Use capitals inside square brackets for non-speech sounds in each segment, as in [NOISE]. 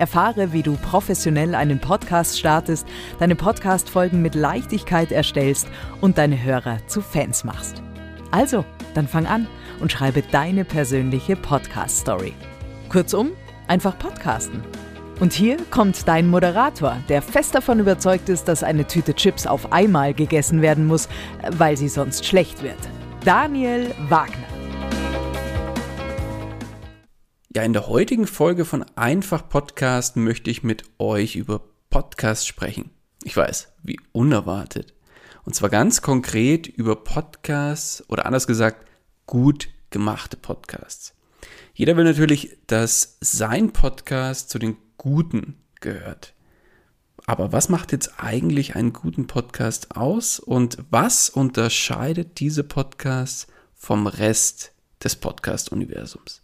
Erfahre, wie du professionell einen Podcast startest, deine Podcast-Folgen mit Leichtigkeit erstellst und deine Hörer zu Fans machst. Also, dann fang an und schreibe deine persönliche Podcast-Story. Kurzum, einfach podcasten. Und hier kommt dein Moderator, der fest davon überzeugt ist, dass eine Tüte Chips auf einmal gegessen werden muss, weil sie sonst schlecht wird. Daniel Wagner. Ja, in der heutigen Folge von Einfach Podcast möchte ich mit euch über Podcasts sprechen. Ich weiß, wie unerwartet. Und zwar ganz konkret über Podcasts oder anders gesagt, gut gemachte Podcasts. Jeder will natürlich, dass sein Podcast zu den guten gehört. Aber was macht jetzt eigentlich einen guten Podcast aus und was unterscheidet diese Podcasts vom Rest des Podcast-Universums?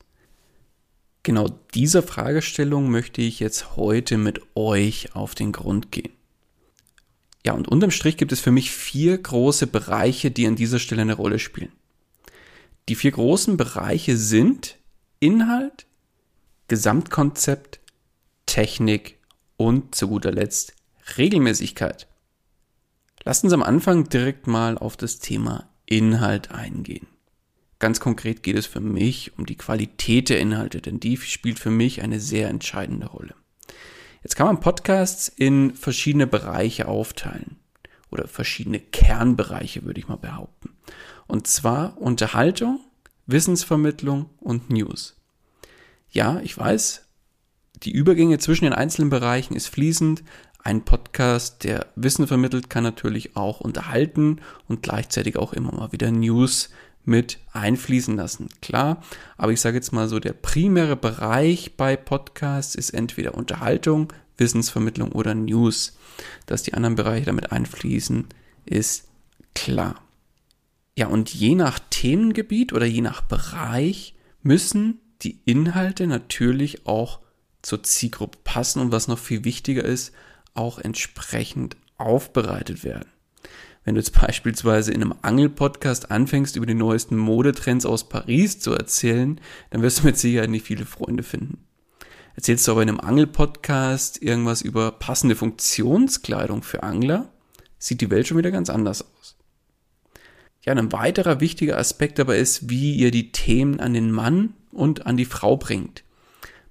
Genau dieser Fragestellung möchte ich jetzt heute mit euch auf den Grund gehen. Ja, und unterm Strich gibt es für mich vier große Bereiche, die an dieser Stelle eine Rolle spielen. Die vier großen Bereiche sind Inhalt, Gesamtkonzept, Technik und zu guter Letzt Regelmäßigkeit. Lasst uns am Anfang direkt mal auf das Thema Inhalt eingehen. Ganz konkret geht es für mich um die Qualität der Inhalte, denn die spielt für mich eine sehr entscheidende Rolle. Jetzt kann man Podcasts in verschiedene Bereiche aufteilen oder verschiedene Kernbereiche, würde ich mal behaupten. Und zwar Unterhaltung, Wissensvermittlung und News. Ja, ich weiß, die Übergänge zwischen den einzelnen Bereichen ist fließend. Ein Podcast, der Wissen vermittelt, kann natürlich auch unterhalten und gleichzeitig auch immer mal wieder News mit einfließen lassen. Klar, aber ich sage jetzt mal so, der primäre Bereich bei Podcasts ist entweder Unterhaltung, Wissensvermittlung oder News. Dass die anderen Bereiche damit einfließen, ist klar. Ja, und je nach Themengebiet oder je nach Bereich müssen die Inhalte natürlich auch zur Zielgruppe passen und was noch viel wichtiger ist, auch entsprechend aufbereitet werden. Wenn du jetzt [LAUGHS] beispielsweise in einem Angel-Podcast anfängst, über die neuesten Modetrends aus Paris zu erzählen, dann wirst du mit Sicherheit nicht viele Freunde finden. Erzählst du aber in einem Angel-Podcast irgendwas über passende Funktionskleidung für Angler, sieht die Welt schon wieder ganz anders aus. Ja, ein weiterer wichtiger Aspekt aber ist, wie ihr die Themen an den Mann und an die Frau bringt.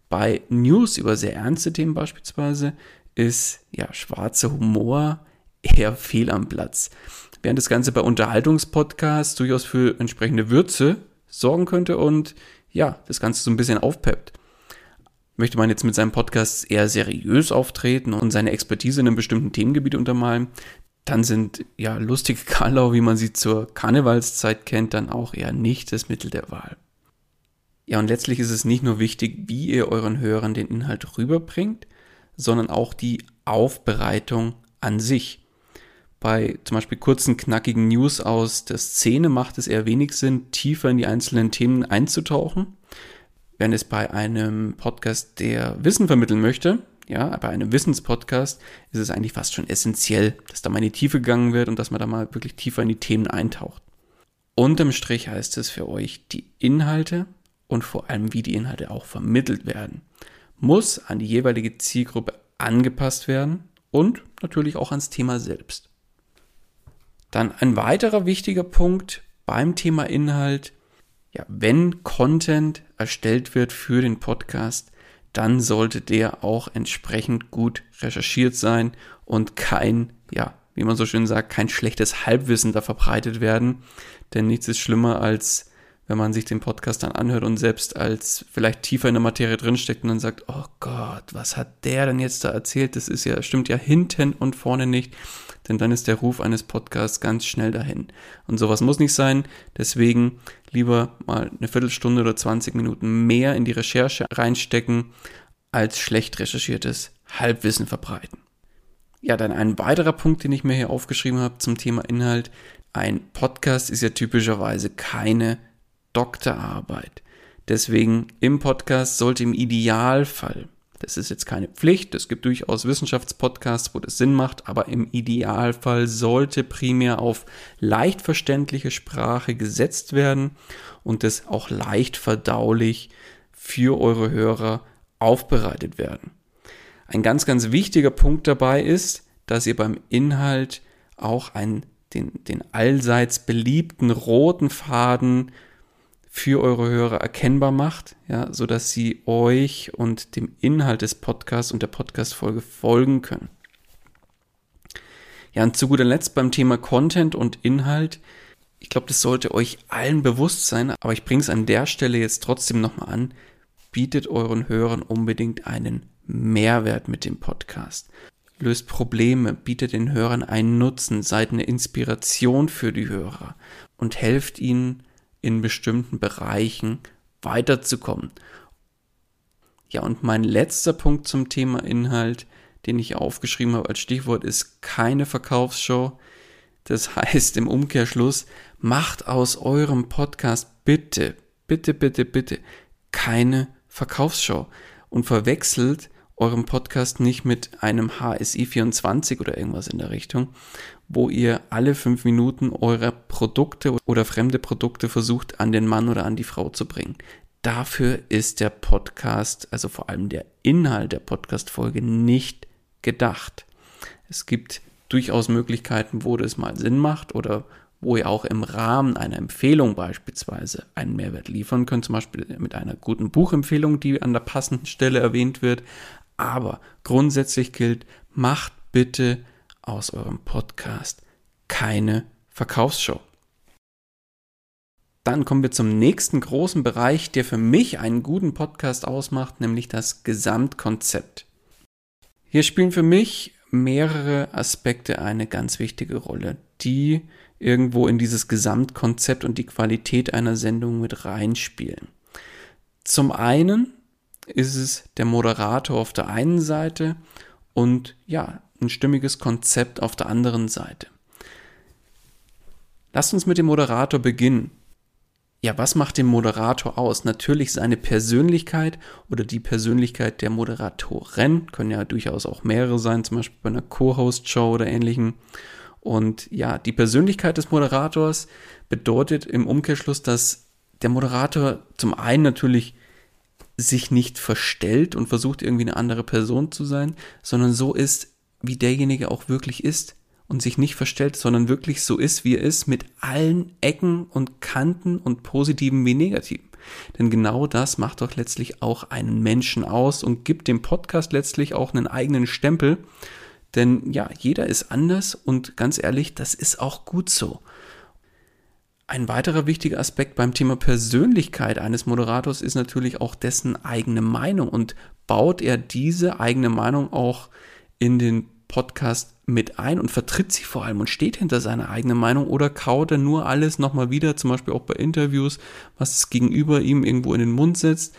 Bei News über sehr ernste Themen beispielsweise ist ja schwarzer Humor eher fehl am Platz. Während das Ganze bei Unterhaltungspodcasts durchaus für entsprechende Würze sorgen könnte und ja, das Ganze so ein bisschen aufpeppt. Möchte man jetzt mit seinem Podcast eher seriös auftreten und seine Expertise in einem bestimmten Themengebiet untermalen, dann sind ja lustige [LAUGHS] Karlau, wie man sie zur Karnevalszeit kennt, dann auch eher nicht das Mittel der Wahl. Ja, und letztlich ist es nicht nur wichtig, wie ihr euren Hörern den Inhalt rüberbringt, sondern auch die Aufbereitung an sich. Bei zum Beispiel kurzen, knackigen News aus der Szene macht es eher wenig Sinn, tiefer in die einzelnen Themen einzutauchen. Während es bei einem Podcast, der Wissen vermitteln möchte, ja, bei einem Wissenspodcast ist es eigentlich fast schon essentiell, dass da mal in die Tiefe gegangen wird und dass man da mal wirklich tiefer in die Themen eintaucht. Unterm Strich heißt es für euch, die Inhalte und vor allem wie die Inhalte auch vermittelt werden, muss an die jeweilige Zielgruppe angepasst werden und natürlich auch ans Thema selbst. Dann ein weiterer wichtiger Punkt beim Thema Inhalt, ja, wenn Content erstellt wird für den Podcast, dann sollte der auch entsprechend gut recherchiert sein und kein, ja, wie man so schön sagt, kein schlechtes Halbwissen da verbreitet werden. Denn nichts ist schlimmer als wenn man sich den Podcast dann anhört und selbst als vielleicht tiefer in der Materie drinsteckt und dann sagt, oh Gott, was hat der denn jetzt da erzählt? Das ist ja, stimmt ja hinten und vorne nicht, denn dann ist der Ruf eines Podcasts ganz schnell dahin. Und sowas muss nicht sein, deswegen lieber mal eine Viertelstunde oder 20 Minuten mehr in die Recherche reinstecken, als schlecht recherchiertes Halbwissen verbreiten. Ja, dann ein weiterer Punkt, den ich mir hier aufgeschrieben habe zum Thema Inhalt. Ein Podcast ist ja typischerweise keine Doktorarbeit. Deswegen im Podcast sollte im Idealfall, das ist jetzt keine Pflicht, es gibt durchaus Wissenschaftspodcasts, wo das Sinn macht, aber im Idealfall sollte primär auf leicht verständliche Sprache gesetzt werden und das auch leicht verdaulich für eure Hörer aufbereitet werden. Ein ganz, ganz wichtiger Punkt dabei ist, dass ihr beim Inhalt auch einen, den, den allseits beliebten roten Faden für eure Hörer erkennbar macht, ja, so dass sie euch und dem Inhalt des Podcasts und der Podcast-Folge folgen können. Ja, und zu guter Letzt beim Thema Content und Inhalt. Ich glaube, das sollte euch allen bewusst sein, aber ich bringe es an der Stelle jetzt trotzdem nochmal an. Bietet euren Hörern unbedingt einen Mehrwert mit dem Podcast. Löst Probleme, bietet den Hörern einen Nutzen, seid eine Inspiration für die Hörer und helft ihnen, in bestimmten Bereichen weiterzukommen. Ja, und mein letzter Punkt zum Thema Inhalt, den ich aufgeschrieben habe als Stichwort, ist keine Verkaufsshow. Das [LAUGHS] heißt im Umkehrschluss, macht aus eurem Podcast bitte, bitte, bitte, bitte keine Verkaufsshow und verwechselt eurem Podcast nicht mit einem HSI 24 oder irgendwas in der Richtung, wo ihr alle fünf Minuten eure Produkte oder fremde Produkte versucht an den Mann oder an die Frau zu bringen. Dafür ist der Podcast, also vor allem der Inhalt der Podcast-Folge nicht gedacht. Es gibt durchaus Möglichkeiten, wo das mal Sinn macht oder wo ihr auch im Rahmen einer Empfehlung beispielsweise einen Mehrwert liefern könnt, zum Beispiel mit einer guten Buchempfehlung, die an der passenden Stelle erwähnt wird. Aber grundsätzlich gilt, macht bitte aus eurem Podcast keine Verkaufsshow. Dann kommen wir zum nächsten großen Bereich, der für mich einen guten Podcast ausmacht, nämlich das Gesamtkonzept. Hier spielen für mich mehrere Aspekte eine ganz wichtige Rolle, die irgendwo in dieses Gesamtkonzept und die Qualität einer Sendung mit reinspielen. Zum einen ist es der Moderator auf der einen Seite und ja, ein stimmiges Konzept auf der anderen Seite. Lasst uns mit dem Moderator beginnen. Ja, was macht den Moderator aus? Natürlich seine Persönlichkeit oder die Persönlichkeit der Moderatorin. Können ja durchaus auch mehrere sein, zum Beispiel bei einer Co-Host-Show oder ähnlichem. Und ja, die Persönlichkeit des Moderators bedeutet im Umkehrschluss, dass der Moderator zum einen natürlich sich nicht verstellt und versucht irgendwie eine andere Person zu sein, sondern so ist, wie derjenige auch wirklich ist und sich nicht verstellt, sondern wirklich so ist, wie er ist, mit allen Ecken und Kanten und positiven wie negativen. Denn genau das macht doch letztlich auch einen Menschen aus und gibt dem Podcast letztlich auch einen eigenen Stempel. Denn ja, jeder ist anders und ganz ehrlich, das ist auch gut so. Ein weiterer wichtiger Aspekt beim Thema Persönlichkeit eines Moderators ist natürlich auch dessen eigene Meinung und baut er diese eigene Meinung auch in den Podcast mit ein und vertritt sie vor allem und steht hinter seiner eigenen Meinung oder kaut er nur alles nochmal wieder, zum Beispiel auch bei Interviews, was es gegenüber ihm irgendwo in den Mund setzt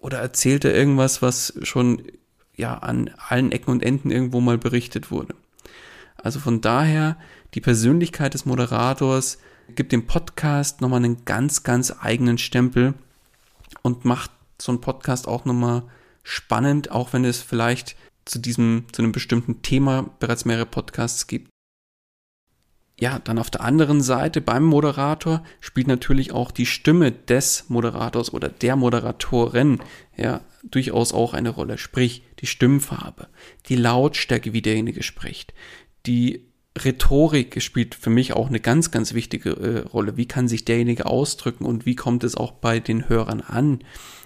oder erzählt er irgendwas, was schon ja an allen Ecken und Enden irgendwo mal berichtet wurde. Also von daher die Persönlichkeit des Moderators gibt dem Podcast nochmal einen ganz, ganz eigenen Stempel und macht so einen Podcast auch nochmal spannend, auch wenn es vielleicht zu diesem, zu einem bestimmten Thema bereits mehrere Podcasts gibt. ja, dann auf der anderen Seite beim Moderator spielt natürlich auch die Stimme des Moderators oder der Moderatorin ja durchaus auch eine Rolle. Sprich, die Stimmfarbe, die Lautstärke, wie derjenige spricht, die Rhetorik spielt für mich auch eine ganz, ganz wichtige äh, Rolle. Wie kann sich derjenige ausdrücken und wie kommt es auch bei den Hörern an?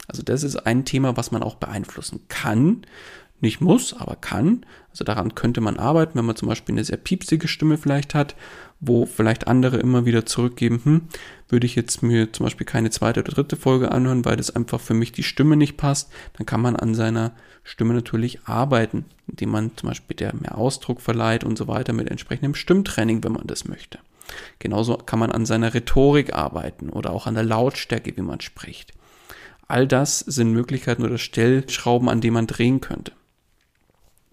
Also das ist ein Thema, was man auch beeinflussen kann. Nicht muss, aber kann. Also daran könnte man arbeiten, wenn man zum Beispiel eine sehr piepsige Stimme vielleicht hat, wo vielleicht andere immer wieder zurückgeben, hm, würde ich jetzt mir zum Beispiel keine zweite oder dritte Folge anhören, weil das einfach für mich die Stimme nicht passt, dann kann man an seiner Stimme natürlich arbeiten, indem man zum Beispiel der mehr Ausdruck verleiht und so weiter mit entsprechendem Stimmtraining, wenn man das möchte. Genauso kann man an seiner Rhetorik arbeiten oder auch an der Lautstärke, wie man spricht. All das sind Möglichkeiten oder Stellschrauben, an denen man drehen könnte.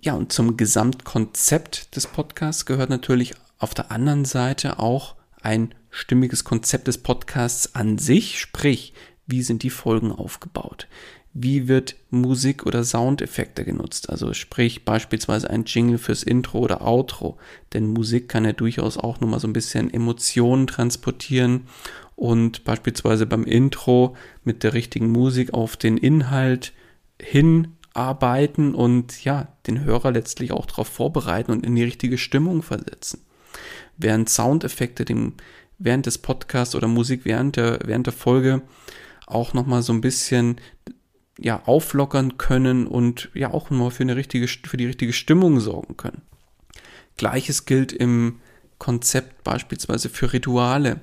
Ja, und zum Gesamtkonzept des Podcasts gehört natürlich auf der anderen Seite auch ein stimmiges Konzept des Podcasts an sich, sprich, wie sind die Folgen aufgebaut? Wie wird Musik oder Soundeffekte genutzt? Also sprich beispielsweise ein Jingle fürs Intro oder Outro. Denn Musik kann ja durchaus auch nochmal so ein bisschen Emotionen transportieren und beispielsweise beim Intro mit der richtigen Musik auf den Inhalt hin arbeiten und ja, den Hörer letztlich auch darauf vorbereiten und in die richtige Stimmung versetzen. Während Soundeffekte dem, während des Podcasts oder Musik während der, während der Folge auch nochmal so ein bisschen ja, auflockern können und ja auch mal für eine richtige, für die richtige Stimmung sorgen können. Gleiches gilt im Konzept beispielsweise für Rituale.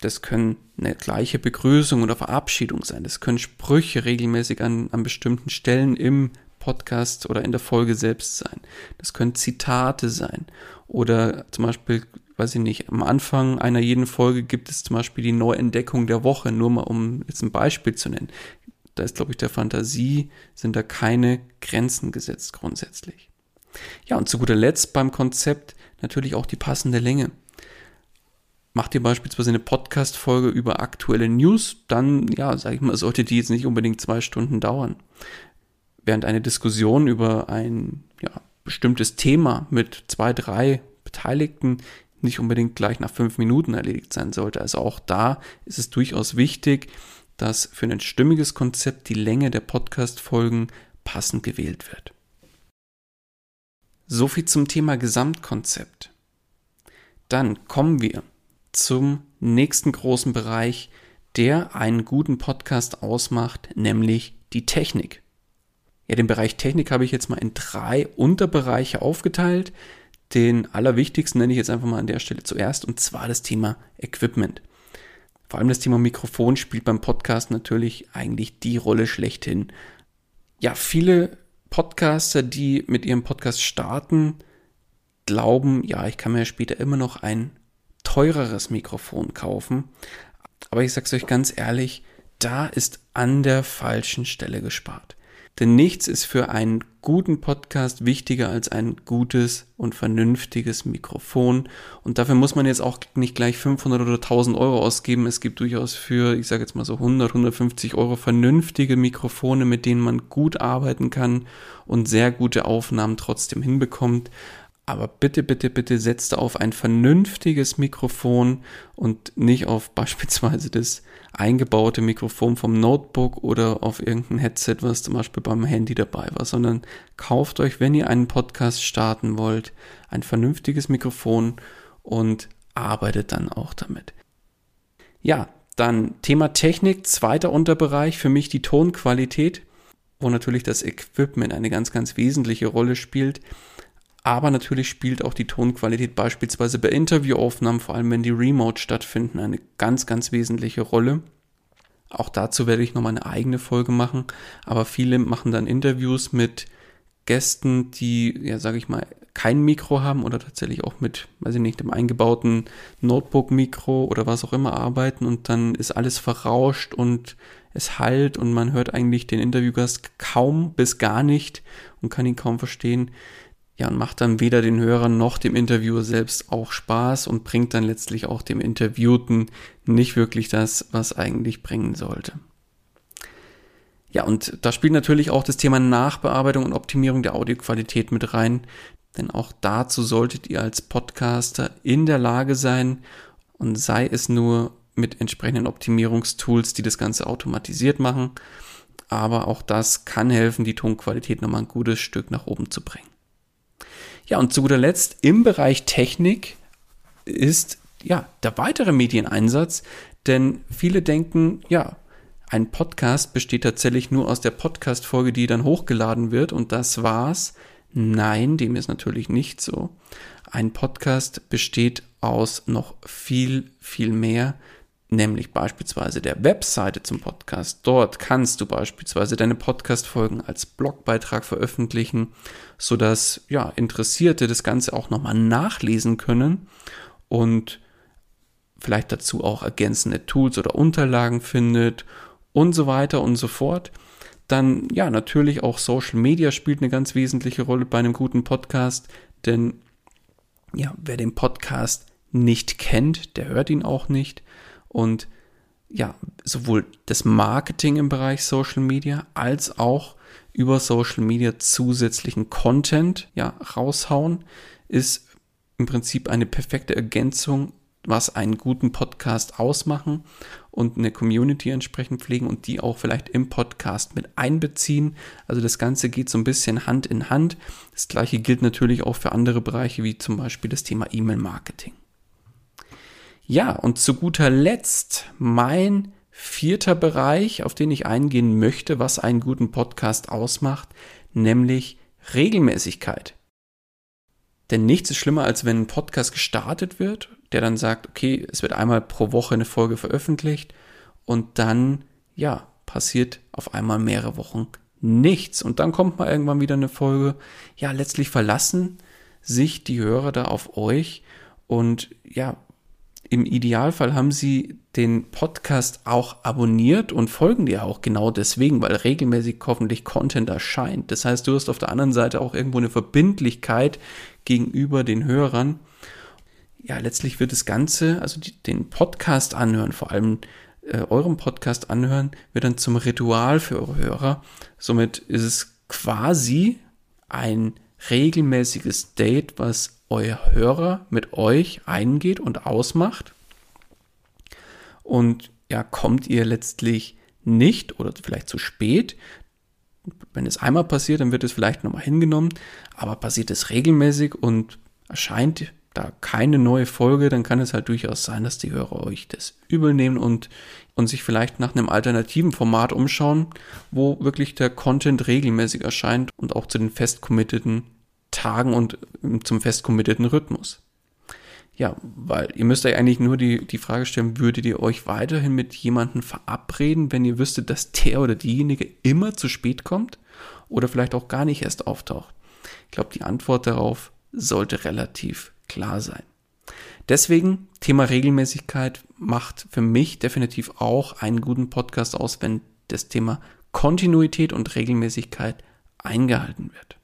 Das können eine gleiche Begrüßung oder Verabschiedung sein. Das können Sprüche regelmäßig an, an bestimmten Stellen im Podcast oder in der Folge selbst sein. Das können Zitate sein. Oder zum Beispiel, weiß ich nicht, am Anfang einer jeden Folge gibt es zum Beispiel die Neuentdeckung der Woche, nur mal um jetzt ein Beispiel zu nennen. Da ist, glaube ich, der Fantasie, sind da keine Grenzen gesetzt grundsätzlich. Ja, und zu guter Letzt beim Konzept natürlich auch die passende Länge. Macht ihr beispielsweise eine Podcast-Folge über aktuelle News, dann, ja, sage ich mal, sollte die jetzt nicht unbedingt zwei Stunden dauern. Während eine Diskussion über ein ja, bestimmtes Thema mit zwei, drei Beteiligten nicht unbedingt gleich nach fünf Minuten erledigt sein sollte. Also auch da ist es durchaus wichtig, dass für ein stimmiges Konzept die Länge der Podcast-Folgen passend gewählt wird. So viel zum Thema Gesamtkonzept. Dann kommen wir zum nächsten großen Bereich, der einen guten Podcast ausmacht, nämlich die Technik. Ja, den Bereich Technik habe ich jetzt mal in drei Unterbereiche aufgeteilt. Den allerwichtigsten nenne ich jetzt einfach mal an der Stelle zuerst, und zwar das Thema Equipment. Vor allem das Thema Mikrofon spielt beim Podcast natürlich eigentlich die Rolle schlechthin. Ja, viele Podcaster, die mit ihrem Podcast starten, glauben, ja, ich kann mir später immer noch ein teureres Mikrofon kaufen. Aber ich sage es euch ganz ehrlich, da ist an der falschen Stelle gespart. Denn nichts ist für einen guten Podcast wichtiger als ein gutes und vernünftiges Mikrofon. Und dafür muss man jetzt auch nicht gleich 500 oder 1000 Euro ausgeben. Es gibt durchaus für, ich sage jetzt mal so 100, 150 Euro vernünftige Mikrofone, mit denen man gut arbeiten kann und sehr gute Aufnahmen trotzdem hinbekommt. Aber bitte, bitte, bitte setzt auf ein vernünftiges Mikrofon und nicht auf [LAUGHS] beispielsweise das eingebaute Mikrofon vom Notebook oder auf irgendein Headset, was zum Beispiel beim Handy dabei war, sondern kauft euch, wenn ihr einen Podcast starten wollt, ein vernünftiges Mikrofon und arbeitet dann auch damit. Ja, dann Thema Technik, zweiter Unterbereich, für mich die Tonqualität, wo natürlich das Equipment eine ganz, ganz wesentliche Rolle spielt. Aber natürlich spielt auch die Tonqualität beispielsweise bei Interviewaufnahmen, vor allem wenn die remote stattfinden, eine ganz, ganz wesentliche Rolle. Auch dazu werde ich nochmal eine eigene Folge machen. Aber viele machen dann Interviews mit Gästen, die, ja, sage ich mal, kein Mikro haben oder tatsächlich auch mit, weiß ich nicht, dem eingebauten Notebook-Mikro oder was auch immer arbeiten und dann ist alles verrauscht und es halt und man hört eigentlich den Interviewgast kaum bis gar nicht und kann ihn kaum verstehen. Ja, und macht dann weder den Hörern noch dem Interviewer selbst auch Spaß und bringt dann letztlich auch dem Interviewten nicht wirklich das, was eigentlich bringen sollte. Ja, und da spielt natürlich auch das Thema Nachbearbeitung und Optimierung der Audioqualität mit rein. denn auch dazu solltet ihr als Podcaster in der Lage sein und sei es nur mit entsprechenden Optimierungstools, die das Ganze automatisiert machen. Aber auch das kann helfen, die Tonqualität nochmal ein gutes Stück nach oben zu bringen. Ja, und zu guter Letzt im Bereich Technik ist ja der weitere Medieneinsatz, denn viele denken, ja, ein Podcast besteht tatsächlich nur aus der Podcast-Folge, die dann hochgeladen wird und das war's. Nein, dem ist natürlich nicht so. Ein Podcast besteht aus noch viel, viel mehr, nämlich beispielsweise der Webseite zum Podcast. Dort kannst du beispielsweise deine Podcast-Folgen als Blogbeitrag veröffentlichen, sodass ja, Interessierte das Ganze auch nochmal nachlesen können und vielleicht dazu auch ergänzende Tools oder Unterlagen findet und so weiter und so fort. Dann ja, natürlich auch Social Media spielt eine ganz wesentliche Rolle bei einem guten Podcast, denn ja, wer den Podcast nicht kennt, der hört ihn auch nicht und ja, sowohl das Marketing im Bereich Social Media als auch über Social Media zusätzlichen Content ja raushauen ist im Prinzip eine perfekte Ergänzung was einen guten Podcast ausmachen und eine Community entsprechend pflegen und die auch vielleicht im Podcast mit einbeziehen. Also das Ganze geht so ein bisschen Hand in Hand. Das gleiche gilt natürlich auch für andere Bereiche wie zum Beispiel das Thema E-Mail-Marketing. Ja, und zu guter Letzt mein vierter Bereich, auf den ich eingehen möchte, was einen guten Podcast ausmacht, nämlich Regelmäßigkeit. Denn nichts ist schlimmer, als wenn ein Podcast gestartet wird der dann sagt, okay, es wird einmal pro Woche eine Folge veröffentlicht und dann, ja, passiert auf einmal mehrere Wochen nichts. Und dann kommt mal irgendwann wieder eine Folge. Ja, letztlich verlassen sich die Hörer da auf euch und ja, im Idealfall haben sie den Podcast auch abonniert und folgen dir auch genau deswegen, weil regelmäßig hoffentlich Content erscheint. Das heißt, du hast auf der anderen Seite auch irgendwo eine Verbindlichkeit gegenüber den Hörern ja, letztlich wird das Ganze, also die, den Podcast anhören, vor allem äh, eurem Podcast anhören, wird dann zum Ritual für eure Hörer. Somit ist es quasi ein regelmäßiges Date, was euer Hörer mit euch eingeht und ausmacht. Und ja, kommt ihr letztlich nicht oder vielleicht zu spät, wenn es einmal passiert, dann wird es vielleicht nochmal hingenommen, aber passiert es regelmäßig und erscheint da keine neue Folge, dann kann es halt durchaus sein, dass die Hörer euch das übel nehmen und, und sich vielleicht nach einem alternativen Format umschauen, wo wirklich der Content regelmäßig erscheint und auch zu den fest committeden Tagen und zum fest committeden Rhythmus. Ja, weil ihr müsst euch eigentlich nur die, die Frage stellen, würdet ihr euch weiterhin mit jemandem verabreden, wenn ihr wüsstet, dass der oder diejenige immer zu spät kommt oder vielleicht auch gar nicht erst auftaucht? Ich glaube, die Antwort darauf sollte relativ klar sein. Deswegen, Thema Regelmäßigkeit macht für mich definitiv auch einen guten Podcast aus, wenn das Thema Kontinuität und Regelmäßigkeit eingehalten wird.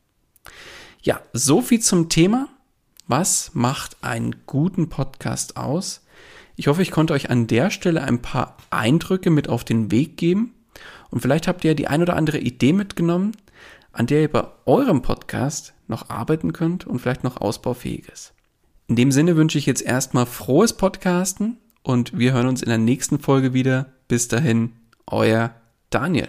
Ja, so viel zum Thema. Was macht einen guten Podcast aus? Ich hoffe, ich konnte euch an der Stelle ein paar Eindrücke mit auf den Weg geben. Und vielleicht habt ihr die ein oder andere Idee mitgenommen, an der ihr bei eurem Podcast noch arbeiten könnt und vielleicht noch ausbaufähig ist. In dem Sinne wünsche ich jetzt erstmal frohes Podcasten und wir hören uns in der nächsten Folge wieder. Bis dahin, euer Daniel.